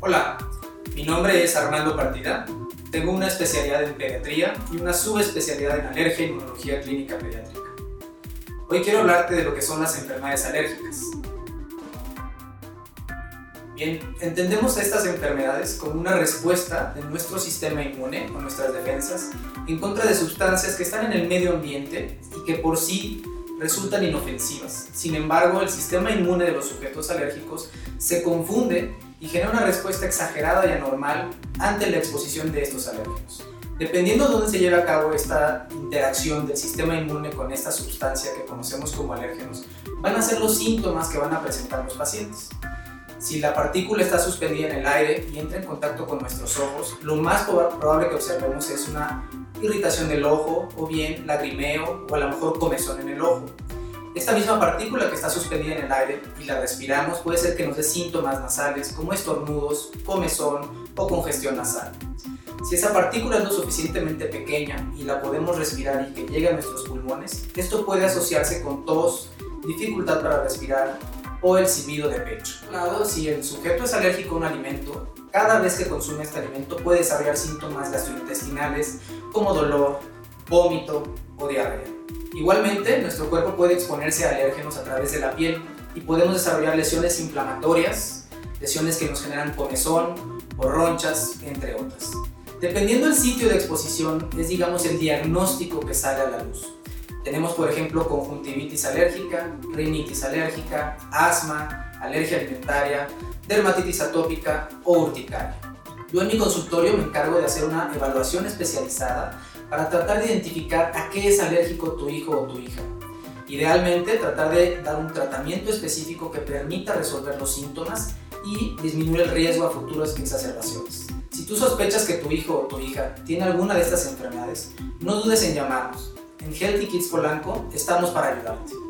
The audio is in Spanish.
Hola, mi nombre es Armando Partida. Tengo una especialidad en pediatría y una subespecialidad en alergia y inmunología clínica pediátrica. Hoy quiero hablarte de lo que son las enfermedades alérgicas. Bien, entendemos estas enfermedades como una respuesta de nuestro sistema inmune o nuestras defensas en contra de sustancias que están en el medio ambiente y que por sí resultan inofensivas. Sin embargo, el sistema inmune de los sujetos alérgicos se confunde y genera una respuesta exagerada y anormal ante la exposición de estos alérgenos. Dependiendo de dónde se lleve a cabo esta interacción del sistema inmune con esta sustancia que conocemos como alérgenos, van a ser los síntomas que van a presentar los pacientes. Si la partícula está suspendida en el aire y entra en contacto con nuestros ojos, lo más probable que observemos es una irritación del ojo o bien lagrimeo o a lo mejor comezón en el ojo. Esta misma partícula que está suspendida en el aire y la respiramos puede ser que nos dé síntomas nasales como estornudos, comezón o congestión nasal. Si esa partícula es lo suficientemente pequeña y la podemos respirar y que llegue a nuestros pulmones, esto puede asociarse con tos, dificultad para respirar o el silbido de pecho. lado, si el sujeto es alérgico a un alimento, cada vez que consume este alimento puede desarrollar síntomas gastrointestinales como dolor, vómito o diarrea. Igualmente, nuestro cuerpo puede exponerse a alérgenos a través de la piel y podemos desarrollar lesiones inflamatorias, lesiones que nos generan comezón o ronchas, entre otras. Dependiendo del sitio de exposición, es digamos el diagnóstico que sale a la luz. Tenemos, por ejemplo, conjuntivitis alérgica, rinitis alérgica, asma, alergia alimentaria, dermatitis atópica o urticaria. Yo en mi consultorio me encargo de hacer una evaluación especializada para tratar de identificar a qué es alérgico tu hijo o tu hija. Idealmente, tratar de dar un tratamiento específico que permita resolver los síntomas y disminuir el riesgo a futuras exacerbaciones. Si tú sospechas que tu hijo o tu hija tiene alguna de estas enfermedades, no dudes en llamarnos. En Healthy Kids Polanco estamos para ayudarte.